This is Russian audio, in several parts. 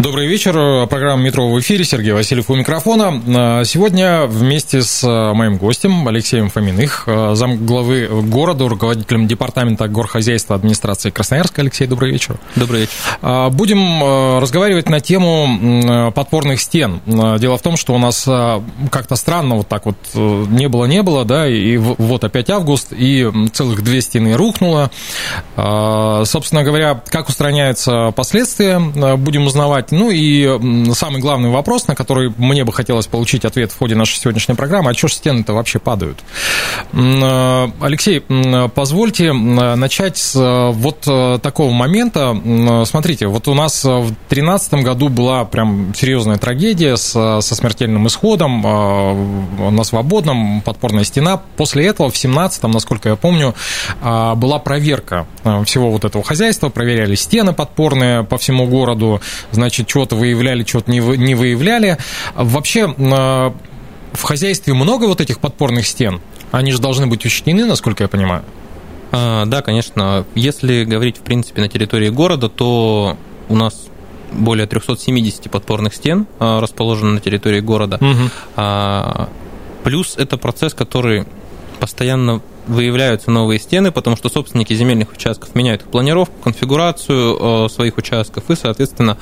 Добрый вечер. Программа «Метро» в эфире. Сергей Васильев у микрофона. Сегодня вместе с моим гостем Алексеем Фоминых, замглавы города, руководителем департамента горхозяйства администрации Красноярска. Алексей, добрый вечер. Добрый вечер. Будем разговаривать на тему подпорных стен. Дело в том, что у нас как-то странно вот так вот не было-не было, да, и вот опять август, и целых две стены рухнуло. Собственно говоря, как устраняются последствия, будем узнавать. Ну и самый главный вопрос, на который мне бы хотелось получить ответ в ходе нашей сегодняшней программы, а что ж стены-то вообще падают? Алексей, позвольте начать с вот такого момента. Смотрите, вот у нас в 2013 году была прям серьезная трагедия со смертельным исходом на Свободном, подпорная стена. После этого в 2017, насколько я помню, была проверка всего вот этого хозяйства, проверяли стены подпорные по всему городу, значит, что-то выявляли, что-то не, не выявляли. Вообще, в хозяйстве много вот этих подпорных стен? Они же должны быть учтены, насколько я понимаю. А, да, конечно. Если говорить, в принципе, на территории города, то у нас более 370 подпорных стен а, расположено на территории города. Угу. Плюс это процесс, который постоянно выявляются новые стены, потому что собственники земельных участков меняют планировку, конфигурацию э, своих участков и, соответственно,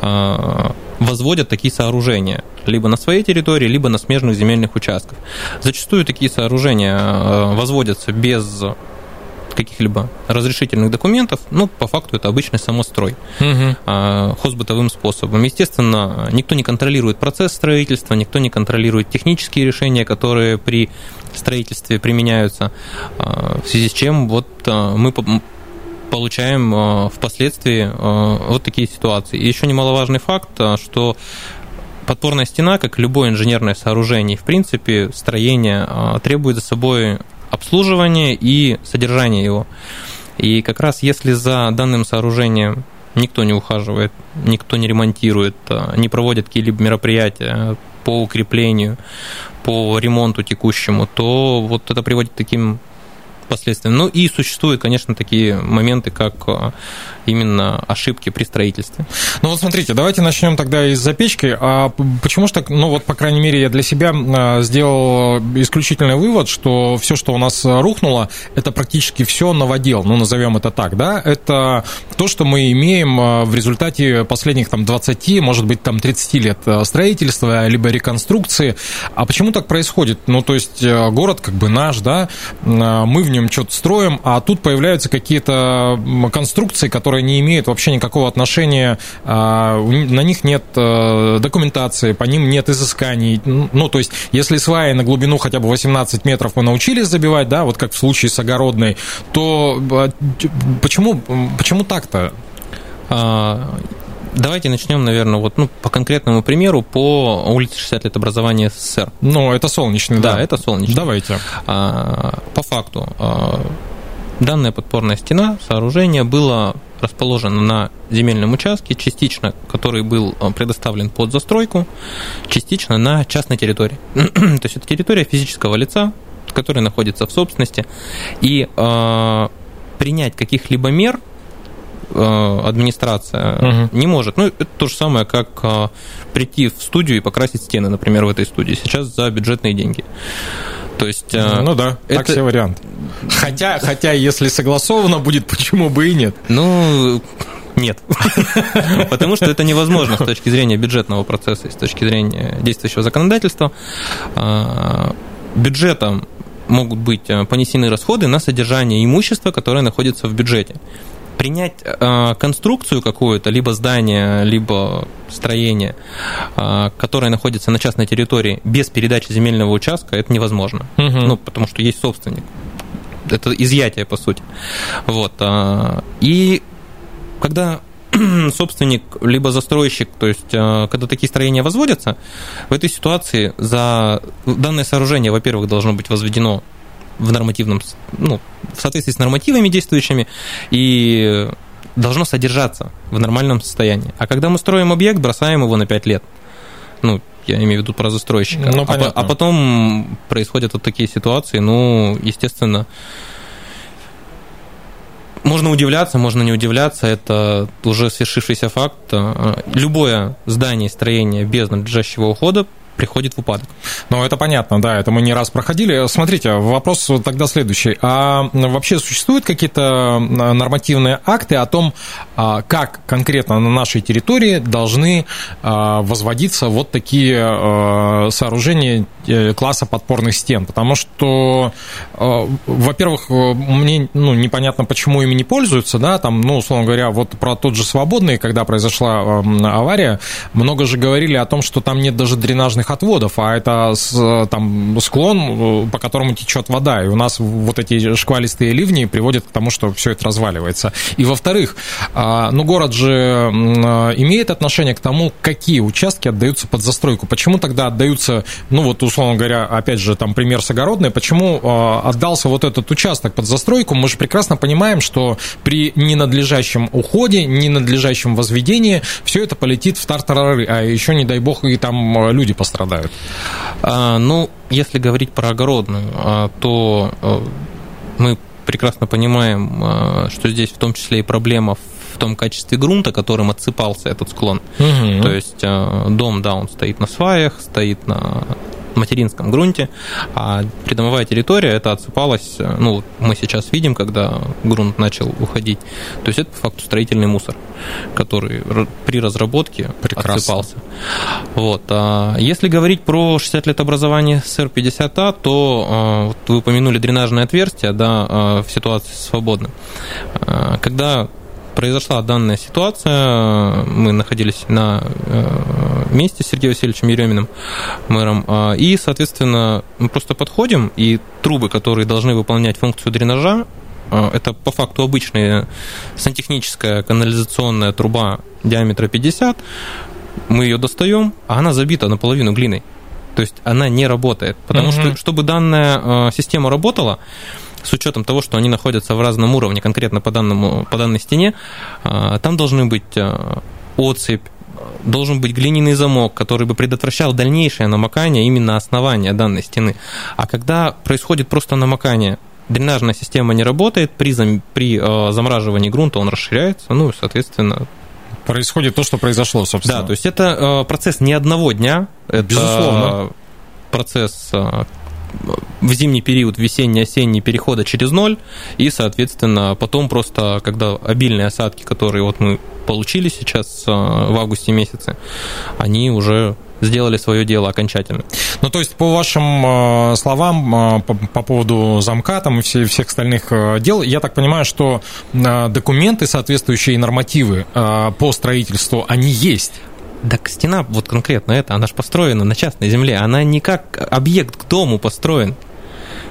э, возводят такие сооружения либо на своей территории, либо на смежных земельных участках. Зачастую такие сооружения э, возводятся без каких-либо разрешительных документов, ну, по факту это обычный самострой угу. хозбытовым способом. Естественно, никто не контролирует процесс строительства, никто не контролирует технические решения, которые при строительстве применяются, а, в связи с чем вот а, мы получаем впоследствии вот такие ситуации. И еще немаловажный факт, что подпорная стена, как любое инженерное сооружение, в принципе, строение требует за собой обслуживание и содержание его. И как раз если за данным сооружением никто не ухаживает, никто не ремонтирует, а, не проводит какие-либо мероприятия по укреплению, по ремонту текущему, то вот это приводит к таким последствиям. Ну и существуют, конечно, такие моменты, как а, именно ошибки при строительстве. Ну вот смотрите, давайте начнем тогда из запечки. А почему же так, ну вот, по крайней мере, я для себя а, сделал исключительный вывод, что все, что у нас рухнуло, это практически все новодел, ну назовем это так, да, это то, что мы имеем в результате последних там 20, может быть, там 30 лет строительства, либо реконструкции. А почему так происходит? Ну, то есть город как бы наш, да, мы в нем что-то строим, а тут появляются какие-то конструкции, которые не имеют вообще никакого отношения, а, на них нет э, документации, по ним нет изысканий. Ну, то есть, если сваи на глубину хотя бы 18 метров мы научились забивать, да, вот как в случае с огородной, то а, почему, почему так-то? А, давайте начнем, наверное, вот ну, по конкретному примеру по улице 60 лет образования СССР. Ну, это солнечный, да. Да, это солнечный. Давайте. По факту, данная подпорная стена, сооружение было расположена на земельном участке, частично который был э, предоставлен под застройку, частично на частной территории. То есть это территория физического лица, которая находится в собственности, и э, принять каких-либо мер администрация угу. не может. Ну, это то же самое, как э, прийти в студию и покрасить стены, например, в этой студии. Сейчас за бюджетные деньги. То есть, э, ну да, это... так все вариант. Хотя, хотя, если согласовано будет, почему бы и нет? Ну, нет. Потому что это невозможно с точки зрения бюджетного процесса и с точки зрения действующего законодательства. А, бюджетом могут быть э, понесены расходы на содержание имущества, которое находится в бюджете принять э, конструкцию какую-то, либо здание, либо строение, э, которое находится на частной территории без передачи земельного участка, это невозможно. Угу. Ну, потому что есть собственник. Это изъятие, по сути. Вот. Э, и когда собственник, либо застройщик, то есть когда такие строения возводятся, в этой ситуации за данное сооружение, во-первых, должно быть возведено в нормативном, ну, в соответствии с нормативами действующими, и должно содержаться в нормальном состоянии. А когда мы строим объект, бросаем его на 5 лет. Ну, я имею в виду про застройщика. Ну, а, а потом происходят вот такие ситуации, ну, естественно, можно удивляться, можно не удивляться, это уже свершившийся факт. Любое здание, строение без надлежащего ухода приходит в упадок. Ну, это понятно, да, это мы не раз проходили. Смотрите, вопрос тогда следующий. А вообще существуют какие-то нормативные акты о том, а, как конкретно на нашей территории должны а, возводиться вот такие а, сооружения э, класса подпорных стен? Потому что, во-первых, мне ну, непонятно, почему ими не пользуются, да, там, ну, условно говоря, вот про тот же Свободный, когда произошла авария, много же говорили о том, что там нет даже дренажных естественных отводов, а это там склон, э, по которому течет вода, и у нас вот эти шквалистые ливни приводят к тому, что все это разваливается. И во-вторых, а, ну город же имеет отношение к тому, какие участки отдаются под застройку. Почему тогда отдаются, ну вот условно говоря, опять же там пример с огородной, почему а, отдался вот этот участок под застройку? Мы же прекрасно понимаем, что при ненадлежащем уходе, ненадлежащем возведении все это полетит в тартарары, а еще не дай бог и там люди пострадают страдают? А, ну, если говорить про огородную, а, то а, мы прекрасно понимаем, а, что здесь в том числе и проблема в том качестве грунта, которым отсыпался этот склон. Угу. То есть дом, да, он стоит на сваях, стоит на материнском грунте, а придомовая территория это отсыпалось, ну, мы сейчас видим, когда грунт начал уходить, то есть это по факту строительный мусор, который при разработке Прекрасно. отсыпался. Вот. А если говорить про 60 лет образования СР-50А, то а, вот вы упомянули дренажное отверстие, да, а, в ситуации свободно. Когда произошла данная ситуация. Мы находились на э, месте с Сергеем Васильевичем Ереминым, мэром, а, и, соответственно, мы просто подходим, и трубы, которые должны выполнять функцию дренажа, а, это по факту обычная сантехническая канализационная труба диаметра 50. Мы ее достаем, а она забита наполовину глиной. То есть она не работает. Потому mm-hmm. что, чтобы данная а, система работала, с учетом того, что они находятся в разном уровне, конкретно по, данному, по данной стене, а, там должны быть а, отсыпь, должен быть глиняный замок, который бы предотвращал дальнейшее намокание именно основания данной стены. А когда происходит просто намокание, дренажная система не работает, при, зам, при э, замораживании грунта он расширяется, ну и, соответственно, происходит то, что произошло, собственно. Да, то есть это э, процесс не одного дня, это Безусловно. процесс в зимний период, весенний-осенний перехода через ноль, и, соответственно, потом просто, когда обильные осадки, которые вот мы получили сейчас э, в августе месяце, они уже сделали свое дело окончательно. Ну, то есть, по вашим э, словам, э, по, по поводу замка там и все, всех остальных дел, я так понимаю, что документы, соответствующие нормативы по строительству, они есть. Так стена, вот конкретно эта, она же построена на частной земле, она не как объект к дому построен.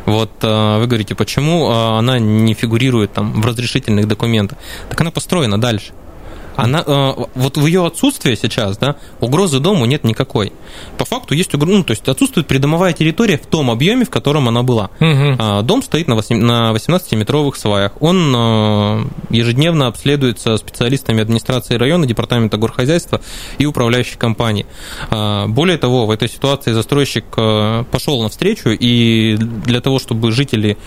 Вот э, вы говорите, почему э, она не фигурирует там в разрешительных документах? Так она построена дальше она, э, вот в ее отсутствие сейчас, да, угрозы дому нет никакой. По факту есть угроза, ну, то есть отсутствует придомовая территория в том объеме, в котором она была. Угу. Дом стоит на 18-метровых сваях. Он э, ежедневно обследуется специалистами администрации района, департамента горхозяйства и управляющей компании. А, более того, в этой ситуации застройщик э, пошел навстречу, и для того, чтобы жители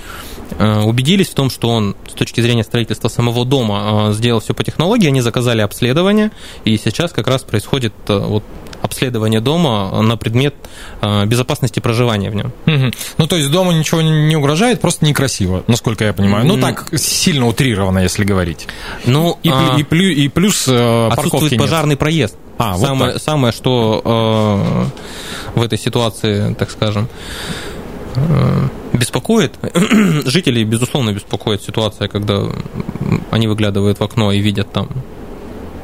убедились в том, что он с точки зрения строительства самого дома сделал все по технологии, они заказали начале обследования, и сейчас как раз происходит э, вот обследование дома на предмет э, безопасности проживания в нем. Угу. Ну, то есть дому ничего не угрожает, просто некрасиво, насколько я понимаю. Ну, так сильно утрированно, если говорить. Ну, и, а... и, плюс, и плюс э, отсутствует пожарный проезд. А, самое, вот самое, что э, в этой ситуации, так скажем, э, беспокоит. Жителей, безусловно, беспокоит ситуация, когда они выглядывают в окно и видят там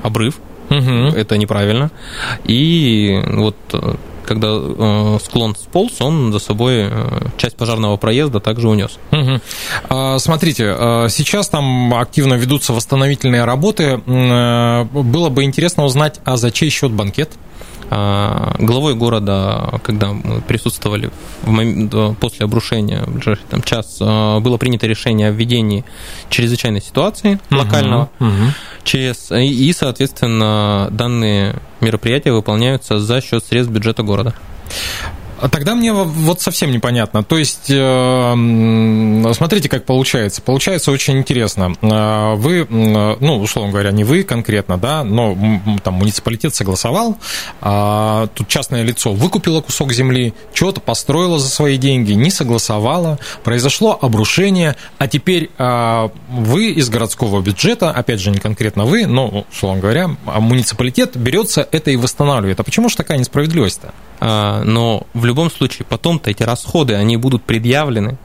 обрыв, угу. это неправильно. И вот э, когда э, склон сполз, он за собой э, часть пожарного проезда также унес. Угу. А, смотрите, а, сейчас там активно ведутся восстановительные работы. Э, было бы интересно узнать, а за чей счет банкет? А, главой города, когда мы присутствовали момент, после обрушения, в ближайший там, час, а, было принято решение о введении чрезвычайной ситуации локального угу, угу. ЧС, и, соответственно, данные мероприятия выполняются за счет средств бюджета города. А тогда мне вот совсем непонятно. То есть, э, смотрите, как получается. Получается очень интересно. Э, вы, ну, условно говоря, не вы конкретно, да, но там муниципалитет согласовал, а тут частное лицо выкупило кусок земли, что-то построило за свои деньги, не согласовало, произошло обрушение, а теперь а, вы из городского бюджета, опять же, не конкретно вы, но, условно говоря, муниципалитет берется это и восстанавливает. А почему же такая несправедливость-то? А, но в любом случае потом-то эти расходы, они будут предъявлены.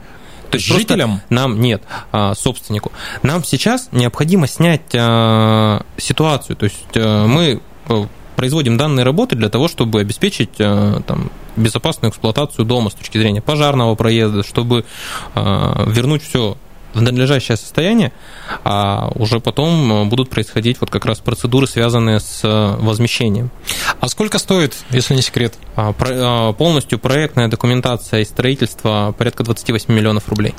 То есть жителям? Нам нет, а, собственнику. Нам сейчас необходимо снять а, ситуацию. То есть мы э, производим данные работы для того, чтобы обеспечить там, безопасную эксплуатацию дома с точки зрения пожарного проезда, чтобы вернуть все в надлежащее состояние, а уже потом э, будут происходить вот как раз процедуры, связанные с э, возмещением. А сколько стоит, если не секрет? А, а, полностью проектная документация и строительство порядка 28 миллионов рублей.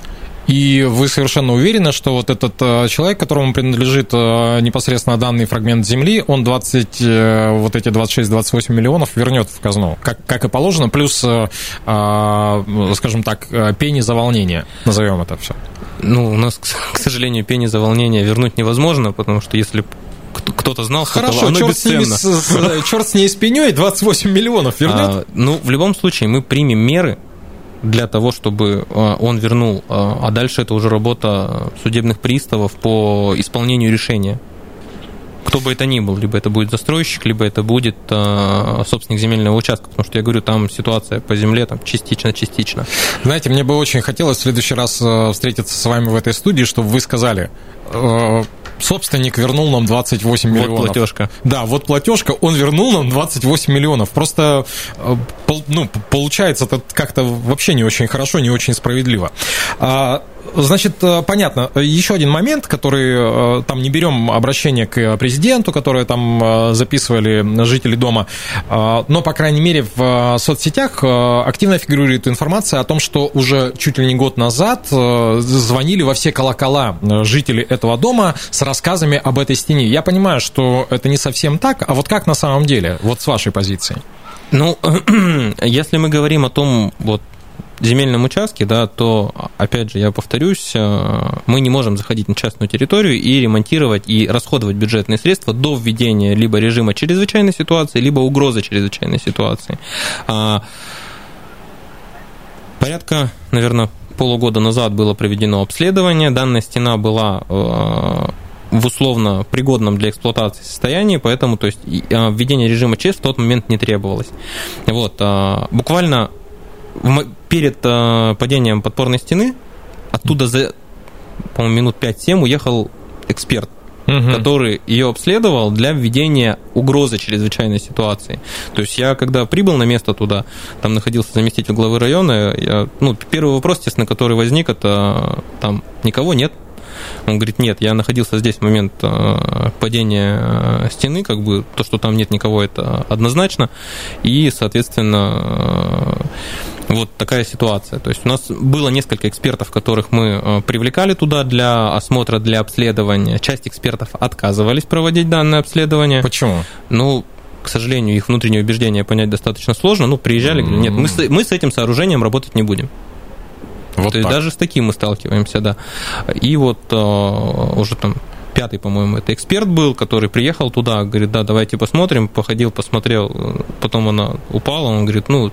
И вы совершенно уверены, что вот этот э, человек, которому принадлежит непосредственно данный фрагмент земли, он 20, вот эти 26-28 миллионов вернет в казну, как, как и положено, плюс, скажем так, пени за волнение, назовем это все. Ну, у нас, к сожалению, пени за волнение вернуть невозможно, потому что если кто-то знал, Хорошо, оно черт бесценно. С, с, черт с ней с пеней, 28 миллионов вернет? А, ну, в любом случае, мы примем меры для того, чтобы а, он вернул, а, а дальше это уже работа судебных приставов по исполнению решения кто бы это ни был, либо это будет застройщик, либо это будет э, собственник земельного участка, потому что я говорю, там ситуация по земле там частично-частично. Знаете, мне бы очень хотелось в следующий раз э, встретиться с вами в этой студии, чтобы вы сказали, э, собственник вернул нам 28 миллионов. Вот платежка. Да, вот платежка, он вернул нам 28 миллионов. Просто э, ну, получается это как-то вообще не очень хорошо, не очень справедливо. А, Значит, э, понятно. Еще один момент, который э, там не берем обращение к президенту, которое там э, записывали жители дома, но, по крайней мере, в соцсетях активно фигурирует информация о том, что уже чуть ли не год назад звонили во все колокола жители этого дома с рассказами об этой стене. Я понимаю, что это не совсем так, а вот как на самом деле, вот с вашей позиции? Ну, если мы говорим о том, вот земельном участке, да, то, опять же, я повторюсь, э, мы не можем заходить на частную территорию и ремонтировать и расходовать бюджетные средства до введения либо режима чрезвычайной ситуации, либо угрозы чрезвычайной ситуации. А, порядка, наверное, полугода назад было проведено обследование. Данная стена была э, в условно пригодном для эксплуатации состоянии, поэтому то есть, э, введение режима ЧС в тот момент не требовалось. Вот, буквально перед э, падением подпорной стены оттуда за, по-моему, минут 5-7 уехал эксперт, угу. который ее обследовал для введения угрозы чрезвычайной ситуации. То есть я, когда прибыл на место туда, там находился заместитель главы района, я, ну, первый вопрос, естественно, который возник, это там никого нет, он говорит, нет, я находился здесь в момент э, падения э, стены, как бы то, что там нет никого, это однозначно. И, соответственно, э, вот такая ситуация. То есть у нас было несколько экспертов, которых мы привлекали туда для осмотра, для обследования. Часть экспертов отказывались проводить данное обследование. Почему? Ну, к сожалению, их внутреннее убеждение понять достаточно сложно. Ну, приезжали, говорили, нет, мы с, мы с этим сооружением работать не будем. Вот То так. есть даже с таким мы сталкиваемся, да. И вот э, уже там пятый, по-моему, это эксперт был, который приехал туда, говорит, да, давайте посмотрим, походил, посмотрел, потом она упала, он говорит, ну,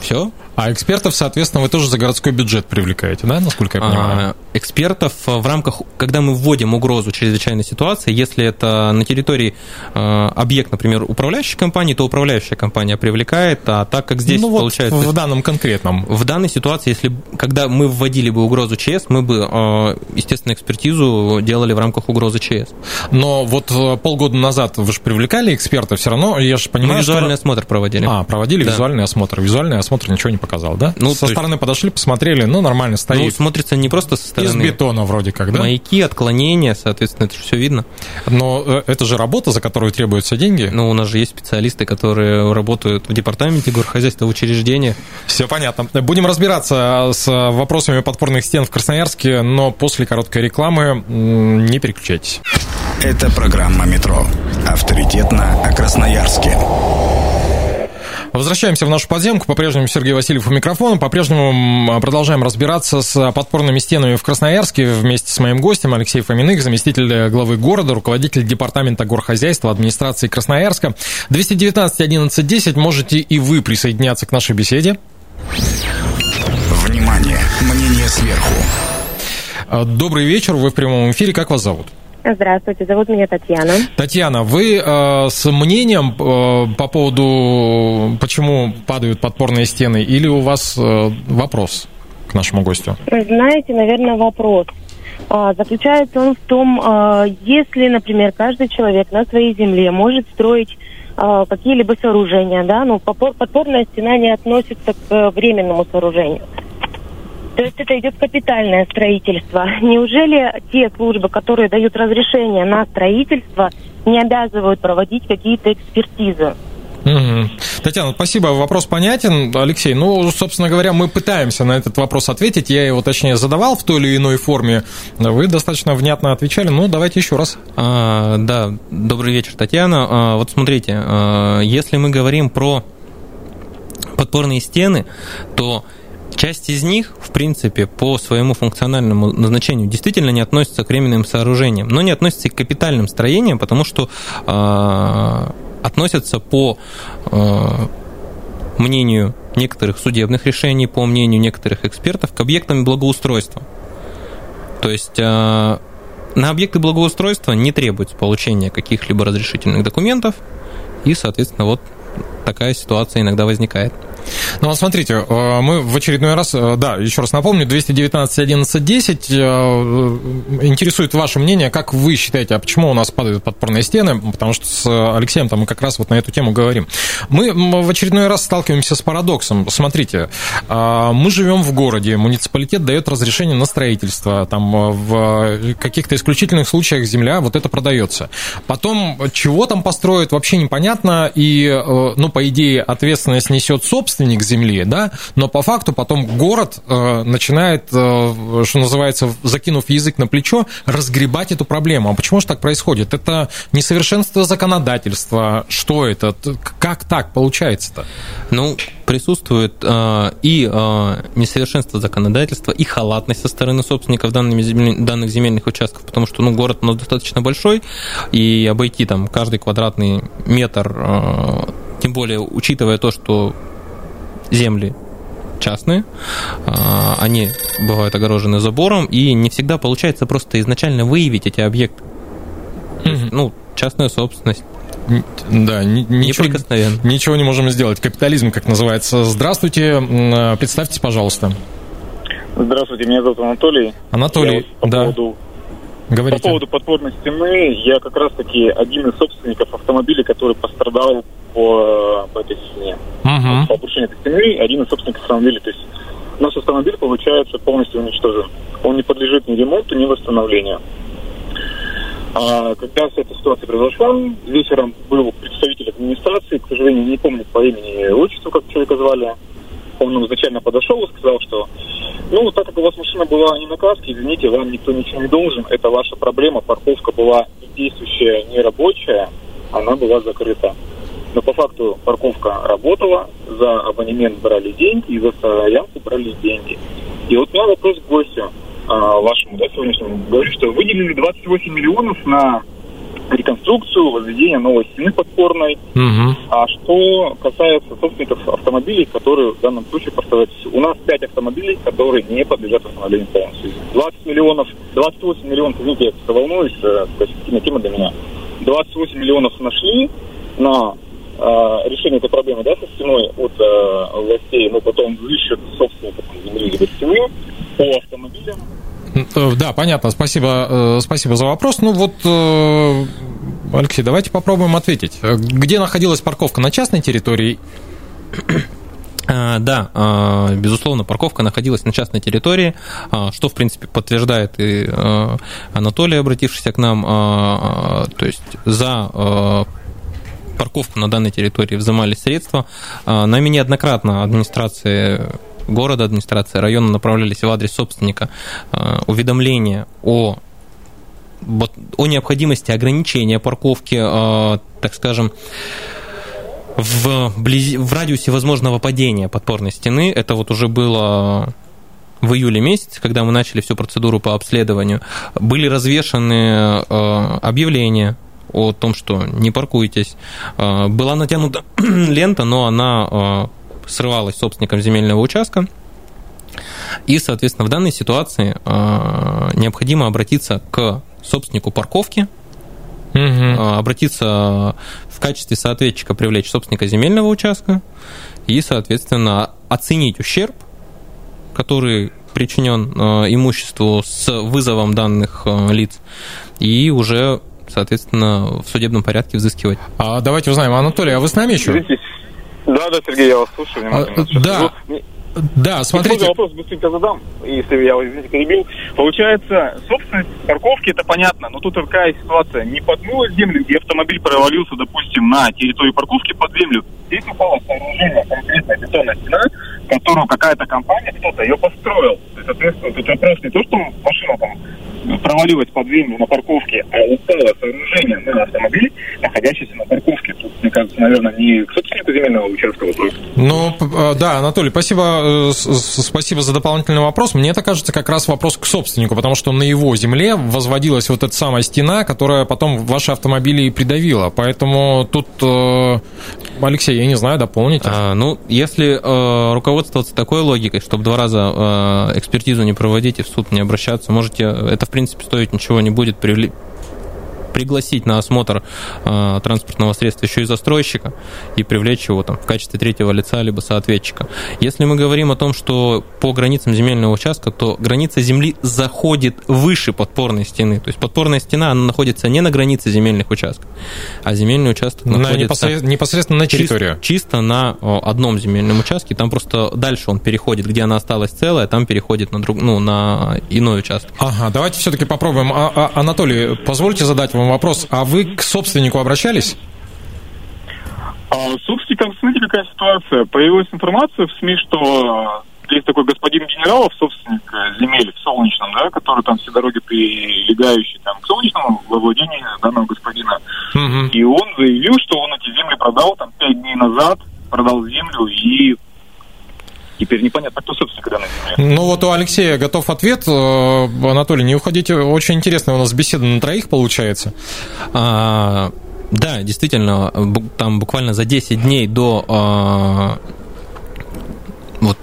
Все. А экспертов, соответственно, вы тоже за городской бюджет привлекаете, да, насколько я понимаю? А, экспертов в рамках, когда мы вводим угрозу чрезвычайной ситуации, если это на территории э, объект, например, управляющей компании, то управляющая компания привлекает, а так как здесь ну, получается... Вот в данном конкретном. В данной ситуации, если когда мы вводили бы угрозу ЧС, мы бы, э, естественно, экспертизу делали в рамках угрозы ЧС. Но вот э, полгода назад вы же привлекали эксперта, все равно, я же понимаю, мы визуальный что... осмотр проводили. А, проводили да. визуальный осмотр. Визуальный осмотр ничего не показал, да? Ну, со стороны есть... подошли, посмотрели, ну, нормально стоит. Ну, смотрится не просто со стороны. Из бетона вроде как, да? Маяки, отклонения, соответственно, это все видно. Но э, это же работа, за которую требуются деньги. Ну, у нас же есть специалисты, которые работают в департаменте горхозяйства, в учреждении. Все понятно. Будем разбираться с вопросами подпорных стен в Красноярске, но после короткой рекламы не переключайтесь. Это программа «Метро». Авторитетно о Красноярске. Возвращаемся в нашу подземку. По-прежнему Сергей Васильев у микрофона. По-прежнему продолжаем разбираться с подпорными стенами в Красноярске вместе с моим гостем Алексеем Фоминых, заместитель главы города, руководитель департамента горхозяйства администрации Красноярска. 219 11 10. Можете и вы присоединяться к нашей беседе. Внимание! Мнение сверху. Добрый вечер. Вы в прямом эфире. Как вас зовут? Здравствуйте, зовут меня Татьяна. Татьяна, вы э, с мнением э, по поводу, почему падают подпорные стены, или у вас э, вопрос к нашему гостю? Знаете, наверное, вопрос. А, заключается он в том, а, если, например, каждый человек на своей земле может строить а, какие-либо сооружения, да, ну, подпорная стена не относится к временному сооружению. То есть это идет капитальное строительство. Неужели те службы, которые дают разрешение на строительство, не обязывают проводить какие-то экспертизы? Угу. Татьяна, спасибо, вопрос понятен. Алексей, ну, собственно говоря, мы пытаемся на этот вопрос ответить. Я его, точнее, задавал в той или иной форме. Вы достаточно внятно отвечали. Ну, давайте еще раз. А, да, добрый вечер, Татьяна. А, вот смотрите, а, если мы говорим про подпорные стены, то Часть из них, в принципе, по своему функциональному назначению действительно не относится к временным сооружениям, но не относится и к капитальным строениям, потому что э, относятся по э, мнению некоторых судебных решений, по мнению некоторых экспертов, к объектам благоустройства. То есть э, на объекты благоустройства не требуется получения каких-либо разрешительных документов, и, соответственно, вот такая ситуация иногда возникает. Ну вот смотрите, э, мы в очередной раз, э, да, еще раз напомню, 219 11 10, интересует ваше мнение, как вы считаете, а почему у нас падают подпорные стены, потому что с Алексеем там мы как раз вот на эту тему говорим. Мы в очередной раз сталкиваемся с парадоксом. Смотрите, э, мы живем в городе, муниципалитет дает разрешение на строительство, там в каких-то исключительных случаях земля вот это продается. Потом, чего там построят, вообще непонятно, и, ну, по идее, ответственность несет собственник, собственник земли, да, но по факту потом город э, начинает, э, что называется, закинув язык на плечо, разгребать эту проблему. А почему же так происходит? Это несовершенство законодательства. Что это? Как так получается-то? Ну, присутствует э, и э, несовершенство законодательства, и халатность со стороны собственников данными земель, данных земельных участков, потому что ну, город у нас достаточно большой, и обойти там каждый квадратный метр, э, тем более учитывая то, что земли частные, а, они бывают огорожены забором, и не всегда получается просто изначально выявить эти объекты. Mm-hmm. Есть, ну, частная собственность. Да, ничего, ничего не можем сделать. Капитализм, как называется. Здравствуйте, а, представьтесь, пожалуйста. Здравствуйте, меня зовут Анатолий. Анатолий, по да. Поводу, Говорите. По поводу подпорной стены, я как раз-таки один из собственников автомобиля, который пострадал по, по этой стене. Uh-huh. По обрушению этой стены один из собственников автомобиля. То есть наш автомобиль, получается, полностью уничтожен. Он не подлежит ни ремонту, ни восстановлению. А, когда вся эта ситуация произошла, вечером был представитель администрации, к сожалению, не помню по имени и отчеству, как человека звали. Он изначально подошел и сказал, что ну, так как у вас машина была не на каске, извините, вам никто ничего не должен, это ваша проблема, парковка была не действующая, не рабочая, она была закрыта. Но по факту парковка работала, за абонемент брали деньги, и за стоянку брали деньги. И вот у меня вопрос к гостю а, вашему, да, сегодняшнему. Говорю, что выделили 28 миллионов на реконструкцию, возведение новой стены подпорной. Угу. А что касается собственников автомобилей, которые в данном случае поставляют... У нас 5 автомобилей, которые не подлежат восстановлению полностью. 20 миллионов, 28 миллионов, извините, я просто волнуюсь, э, это тема для меня. 28 миллионов нашли на э, решение этой проблемы, да, со стеной от э, властей, но потом взыщут собственников земли либо стены по автомобилям Э, да, понятно. Спасибо, э, спасибо за вопрос. Ну вот, э, Алексей, давайте попробуем ответить. Где находилась парковка на частной территории? Да, безусловно, парковка находилась на частной территории, что, в принципе, подтверждает и Анатолий, обратившийся к нам. То есть за парковку на данной территории взимались средства. Нами неоднократно администрация города, администрации района направлялись в адрес собственника э, уведомления о о необходимости ограничения парковки, э, так скажем, в, близ... в радиусе возможного падения подпорной стены. Это вот уже было в июле месяце, когда мы начали всю процедуру по обследованию. Были развешаны э, объявления о том, что не паркуйтесь. Была натянута лента, но она срывалась собственником земельного участка. И, соответственно, в данной ситуации э, необходимо обратиться к собственнику парковки, угу. обратиться в качестве соответчика, привлечь собственника земельного участка и, соответственно, оценить ущерб, который причинен э, имуществу с вызовом данных лиц, и уже, соответственно, в судебном порядке взыскивать. А давайте узнаем, Анатолий, а вы с нами еще? Да, да, Сергей, я вас слушаю. А, да. Да, смотрите. вопрос быстренько задам, если я, извините, перебил. Получается, собственность парковки, это понятно, но тут такая ситуация. Не подмыло землю, где автомобиль провалился, допустим, на территории парковки под землю. Здесь упало сооружение, конкретная бетонная стена, которую какая-то компания, кто-то ее построил. То есть, соответственно, тут вопрос не то, что машина там провалилась под землю на парковке, а упало сооружение на автомобиль, находящийся на парковке. Тут, мне кажется, наверное, не к собственнику земельного участка вопрос. Ну, а, да, Анатолий, спасибо, э, спасибо за дополнительный вопрос. Мне это кажется как раз вопрос к собственнику, потому что на его земле возводилась вот эта самая стена, которая потом ваши автомобили и придавила. Поэтому тут, э, Алексей, я не знаю, дополните. А, ну, если э, руководствоваться такой логикой, чтобы два раза э, экспертизу не проводить и в суд не обращаться, можете это, в принципе, стоить ничего не будет, пригласить на осмотр э, транспортного средства еще и застройщика и привлечь его там в качестве третьего лица либо соответчика. Если мы говорим о том, что по границам земельного участка, то граница земли заходит выше подпорной стены. То есть подпорная стена она находится не на границе земельных участков, а земельный участок на находится непосредственно на территорию. Чисто, чисто на одном земельном участке. Там просто дальше он переходит, где она осталась целая, там переходит на, друг, ну, на иной участок. Ага, давайте все-таки попробуем. А, а, Анатолий, позвольте задать вам вопрос. А вы к собственнику обращались? А, собственникам, смотрите, какая ситуация. Появилась информация в СМИ, что есть такой господин генералов, собственник э, земель в Солнечном, да, который там все дороги прилегающие там к Солнечному во владении данного господина. Угу. И он заявил, что он эти земли продал там пять дней назад, продал землю и Теперь непонятно, кто собственно данной земли. Ну вот у Алексея готов ответ. Э, Анатолий, не уходите. Очень интересно у нас беседа на троих получается. А, да, действительно, там буквально за 10 дней до а, вот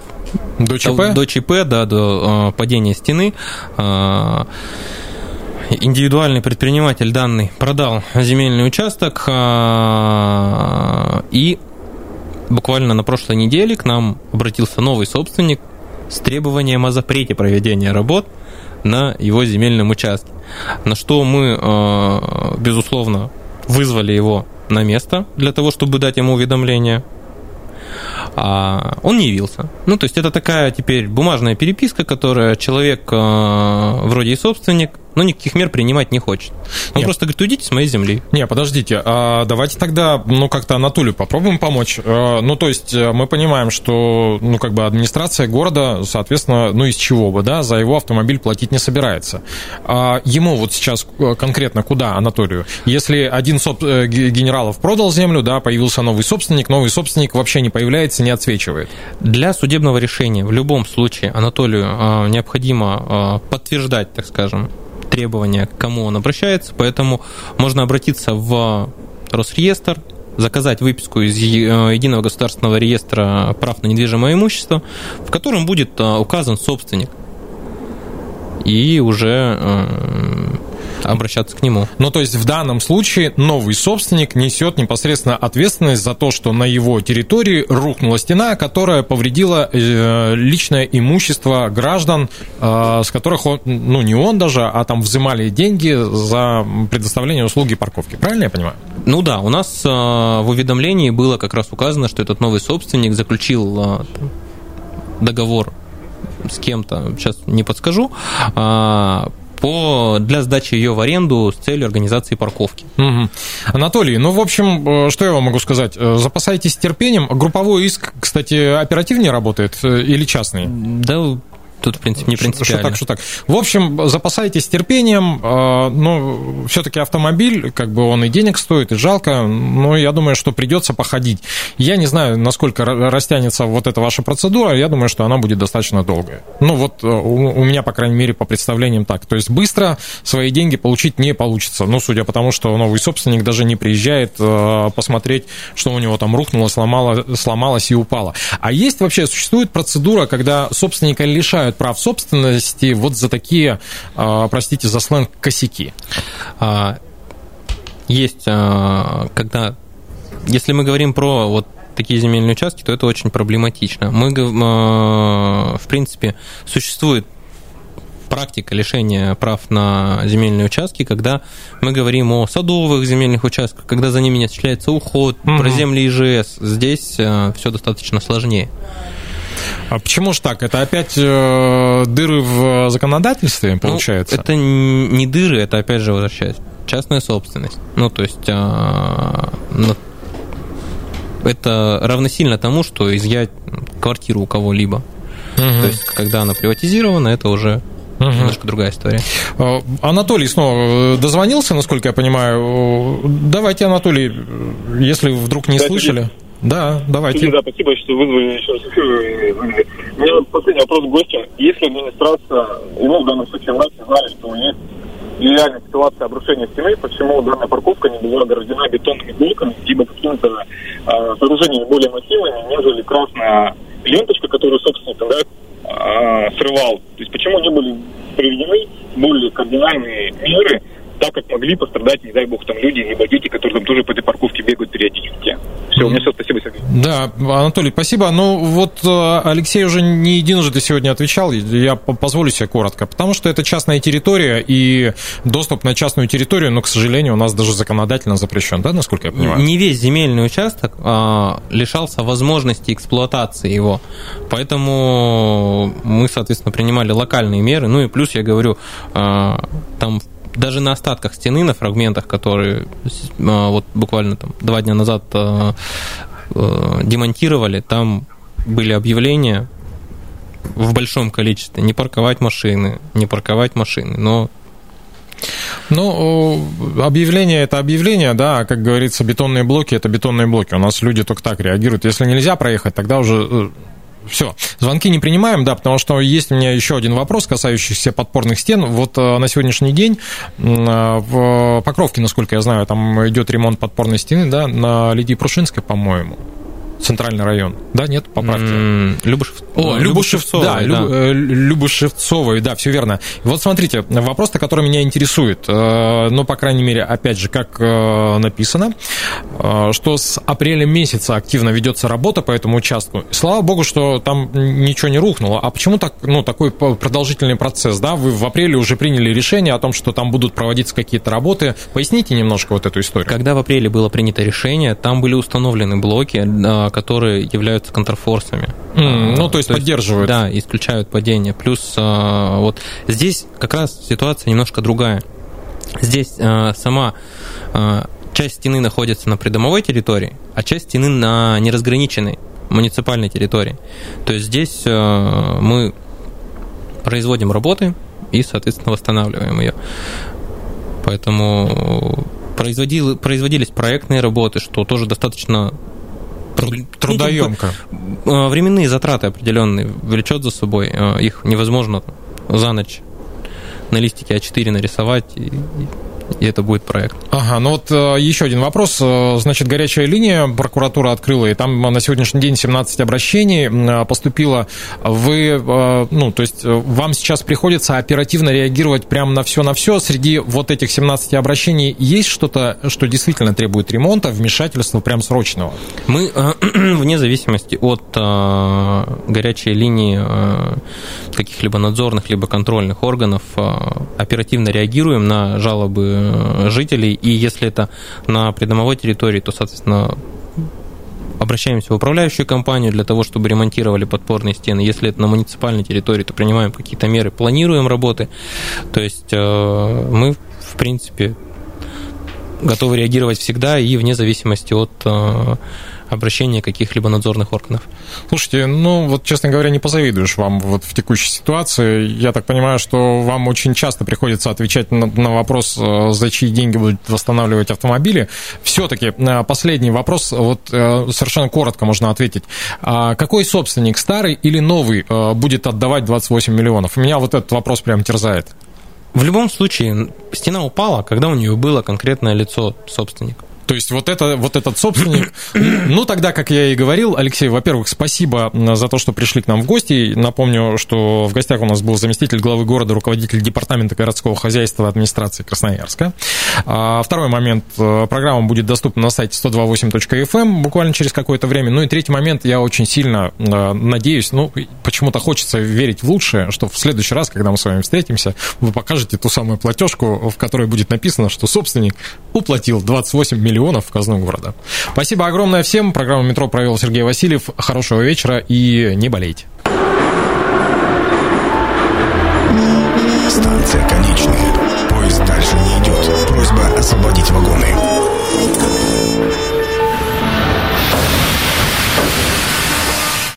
до ЧП? До ЧП, да, до а, падения стены. А, индивидуальный предприниматель данный продал земельный участок а, и буквально на прошлой неделе к нам обратился новый собственник с требованием о запрете проведения работ на его земельном участке. На что мы, э, безусловно, вызвали его на место для того, чтобы дать ему уведомление. А он не явился. Ну, то есть это такая теперь бумажная переписка, которая человек э, вроде и собственник, но никаких мер принимать не хочет. Он Нет. просто говорит, уйдите с моей земли. Не, подождите, а давайте тогда, ну, как-то Анатолию попробуем помочь. А, ну, то есть э, мы понимаем, что, ну, как бы администрация города, соответственно, ну, из чего бы, да, за его автомобиль платить не собирается. А ему вот сейчас э, конкретно куда, Анатолию? Если один э, генералов продал землю, да, появился новый собственник, новый собственник вообще не появляется, не отсвечивает. Для судебного решения в любом случае Анатолию необходимо подтверждать, так скажем, требования, к кому он обращается, поэтому можно обратиться в Росреестр, заказать выписку из э, Единого государственного реестра прав на недвижимое имущество, в котором будет э, указан собственник. И уже э, обращаться к нему. Ну, то есть в данном случае новый собственник несет непосредственно ответственность за то, что на его территории рухнула стена, которая повредила личное имущество граждан, с которых он, ну, не он даже, а там взимали деньги за предоставление услуги парковки. Правильно я понимаю? Ну да, у нас э, в уведомлении было как раз указано, что этот новый собственник заключил э, договор с кем-то, сейчас не подскажу, а, по, для сдачи ее в аренду с целью организации парковки. Угу. Анатолий, ну, в общем, э, что я вам могу сказать? Запасайтесь терпением. Групповой иск, кстати, оперативнее работает или частный? Да, Тут, в принципе, не принципиально. Что так, что так. В общем, запасайтесь терпением. А, но все-таки автомобиль, как бы он и денег стоит, и жалко. Но я думаю, что придется походить. Я не знаю, насколько растянется вот эта ваша процедура. Я думаю, что она будет достаточно долгая. Ну, вот э, у меня, по крайней мере, по представлениям так. То есть быстро свои деньги получить не получится. Ну, судя по тому, что новый собственник даже не приезжает э, посмотреть, что у него там рухнуло, сломало, сломалось и упало. А есть вообще, существует процедура, когда собственника лишают лишают прав собственности вот за такие, а, простите за сленг, косяки? А, есть, а, когда, если мы говорим про вот такие земельные участки, то это очень проблематично. Мы, в принципе, существует практика лишения прав на земельные участки, когда мы говорим о садовых земельных участках, когда за ними не осуществляется уход, угу. про земли ИЖС. Здесь все достаточно сложнее. А почему же так? Это опять э, дыры в законодательстве, ну, получается? Ну, это не дыры, это опять же возвращаясь. Частная собственность. Ну, то есть э, это равносильно тому, что изъять квартиру у кого-либо. Угу. То есть, когда она приватизирована, это уже Угу. Немножко другая история. Э, Анатолий снова э, дозвонился, насколько я понимаю. Давайте, Анатолий, если вдруг не слышали. Да, давайте. Да, спасибо, что вызвали еще раз. У меня последний вопрос к гостям. Если администрация, ну, в данном случае власти знали, что есть реальная ситуация обрушения стены, почему данная парковка не была ограждена бетонными блоками, либо какими-то э, сооружениями более массивными, нежели красная ленточка, которую собственник да, э, срывал. То есть почему не были приведены более кардинальные меры, так как могли пострадать, не дай бог, там люди, либо дети, которые там тоже по этой парковке бегают периодически. Все, у меня все, спасибо, Сергей. Да, Анатолий, спасибо. Ну, вот э, Алексей уже не единожды сегодня отвечал, я позволю себе коротко, потому что это частная территория, и доступ на частную территорию, ну, к сожалению, у нас даже законодательно запрещен, да, насколько я понимаю? Не весь земельный участок а, лишался возможности эксплуатации его, поэтому мы, соответственно, принимали локальные меры, ну и плюс, я говорю, а, там даже на остатках стены, на фрагментах, которые а, вот буквально там два дня назад а, а, демонтировали, там были объявления в большом количестве. Не парковать машины, не парковать машины, но ну, объявление это объявление, да, как говорится, бетонные блоки это бетонные блоки. У нас люди только так реагируют. Если нельзя проехать, тогда уже э, все, звонки не принимаем, да, потому что есть у меня еще один вопрос, касающийся подпорных стен. Вот э, на сегодняшний день э, в Покровке, насколько я знаю, там идет ремонт подпорной стены, да, на Лидии Прушинской, по-моему центральный район. Да, нет, поправьте. Mm, Любушев... О, Любушевцовой, да, да. Люб... Э, Любушевцовой, да, все верно. Вот смотрите, вопрос, который меня интересует, э, ну, по крайней мере, опять же, как э, написано, что с апреля месяца активно ведется работа по этому участку. Слава богу, что там ничего не рухнуло. А почему так, ну, такой продолжительный процесс, да? Вы в апреле уже приняли решение о том, что там будут проводиться какие-то работы. Поясните немножко вот эту историю. Когда в апреле было принято решение, там были установлены блоки, которые являются контрфорсами. Mm, ну, то есть то поддерживают. Есть, да, исключают падение. Плюс а, вот здесь как раз ситуация немножко другая. Здесь а, сама часть стены находится на придомовой территории, а часть стены на неразграниченной муниципальной территории. То есть здесь мы производим работы и, соответственно, восстанавливаем ее. Поэтому производил, производились проектные работы, что тоже достаточно трудоемко. А, временные затраты определенные влечет за собой, а, их невозможно за ночь на листике А4 нарисовать и, и это будет проект. Ага, ну вот э, еще один вопрос. Э, значит, горячая линия прокуратура открыла, и там на сегодняшний день 17 обращений э, поступило. Вы, ну, то есть вам сейчас приходится оперативно реагировать прямо на все на все. Среди вот этих 17 обращений есть что-то, что действительно требует ремонта, вмешательства прям срочного? Мы, вне зависимости от горячей линии каких-либо надзорных, либо контрольных органов, оперативно реагируем на жалобы жителей, и если это на придомовой территории, то, соответственно, обращаемся в управляющую компанию для того, чтобы ремонтировали подпорные стены. Если это на муниципальной территории, то принимаем какие-то меры, планируем работы. То есть э, мы, в принципе, готовы реагировать всегда и вне зависимости от э, обращения каких-либо надзорных органов. Слушайте, ну вот, честно говоря, не позавидуешь вам вот в текущей ситуации. Я так понимаю, что вам очень часто приходится отвечать на, на вопрос, э, за чьи деньги будут восстанавливать автомобили. Все-таки э, последний вопрос, вот э, совершенно коротко можно ответить. А какой собственник, старый или новый, будет отдавать 28 миллионов? Меня вот этот вопрос прям терзает. В любом случае, стена упала, когда у нее было конкретное лицо собственника. То есть вот, это, вот этот собственник... Ну, тогда, как я и говорил, Алексей, во-первых, спасибо за то, что пришли к нам в гости. Напомню, что в гостях у нас был заместитель главы города, руководитель департамента городского хозяйства администрации Красноярска. А, второй момент. Э, программа будет доступна на сайте 128.fm эм буквально через какое-то время. Ну и третий момент. Я очень сильно э, надеюсь, ну, почему-то хочется верить в лучшее, что в следующий раз, когда мы с вами встретимся, вы покажете ту самую платежку, в которой будет написано, что собственник уплатил 28 миллионов миллионов в казну города. Спасибо огромное всем. Программу «Метро» провел Сергей Васильев. Хорошего вечера и не болейте. Станция конечная. Поезд дальше не идет. Просьба освободить вагон.